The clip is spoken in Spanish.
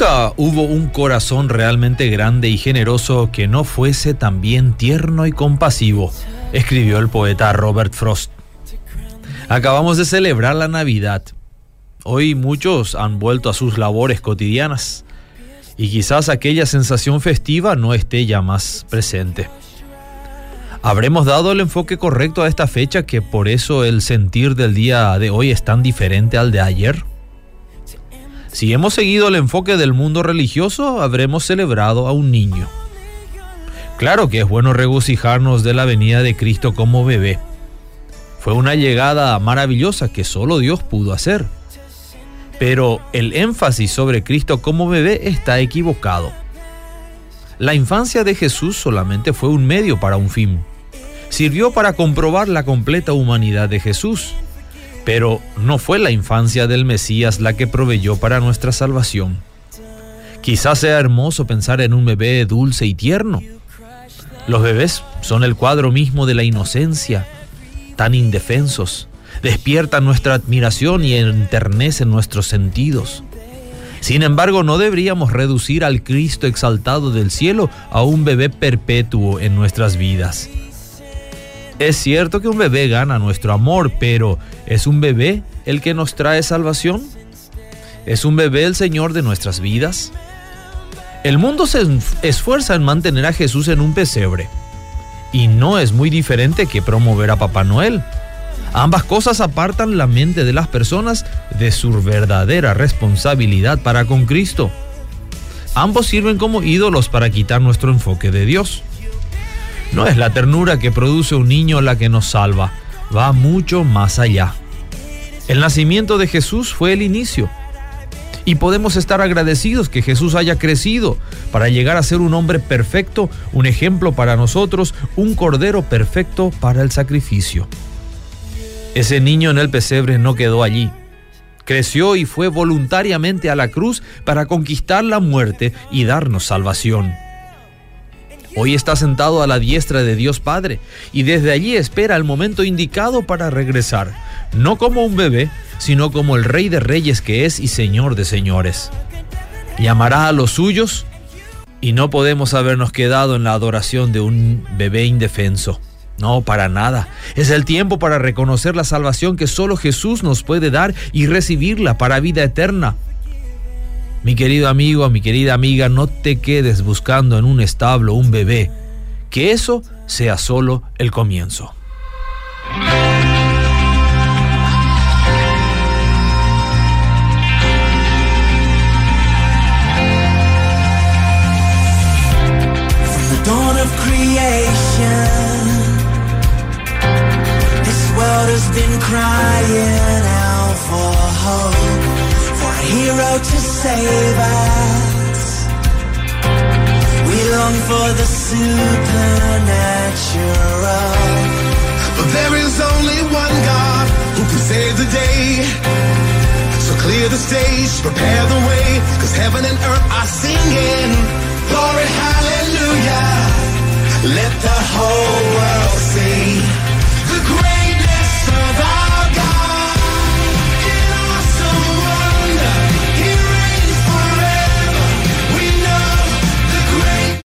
Nunca hubo un corazón realmente grande y generoso que no fuese también tierno y compasivo, escribió el poeta Robert Frost. Acabamos de celebrar la Navidad. Hoy muchos han vuelto a sus labores cotidianas y quizás aquella sensación festiva no esté ya más presente. ¿Habremos dado el enfoque correcto a esta fecha que por eso el sentir del día de hoy es tan diferente al de ayer? Si hemos seguido el enfoque del mundo religioso, habremos celebrado a un niño. Claro que es bueno regocijarnos de la venida de Cristo como bebé. Fue una llegada maravillosa que solo Dios pudo hacer. Pero el énfasis sobre Cristo como bebé está equivocado. La infancia de Jesús solamente fue un medio para un fin. Sirvió para comprobar la completa humanidad de Jesús pero no fue la infancia del Mesías la que proveyó para nuestra salvación. Quizás sea hermoso pensar en un bebé dulce y tierno. Los bebés son el cuadro mismo de la inocencia, tan indefensos, despiertan nuestra admiración y enternecen nuestros sentidos. Sin embargo, no deberíamos reducir al Cristo exaltado del cielo a un bebé perpetuo en nuestras vidas. Es cierto que un bebé gana nuestro amor, pero ¿es un bebé el que nos trae salvación? ¿Es un bebé el Señor de nuestras vidas? El mundo se esfuerza en mantener a Jesús en un pesebre. Y no es muy diferente que promover a Papá Noel. Ambas cosas apartan la mente de las personas de su verdadera responsabilidad para con Cristo. Ambos sirven como ídolos para quitar nuestro enfoque de Dios. No es la ternura que produce un niño la que nos salva, va mucho más allá. El nacimiento de Jesús fue el inicio. Y podemos estar agradecidos que Jesús haya crecido para llegar a ser un hombre perfecto, un ejemplo para nosotros, un cordero perfecto para el sacrificio. Ese niño en el pesebre no quedó allí. Creció y fue voluntariamente a la cruz para conquistar la muerte y darnos salvación. Hoy está sentado a la diestra de Dios Padre y desde allí espera el momento indicado para regresar, no como un bebé, sino como el Rey de Reyes que es y Señor de Señores. Llamará a los suyos y no podemos habernos quedado en la adoración de un bebé indefenso. No, para nada. Es el tiempo para reconocer la salvación que solo Jesús nos puede dar y recibirla para vida eterna. Mi querido amigo, mi querida amiga, no te quedes buscando en un establo un bebé. Que eso sea solo el comienzo. hero to save us. We long for the supernatural. But there is only one God who can save the day. So clear the stage, prepare the way, cause heaven and earth are singing. Glory, hallelujah. Let the whole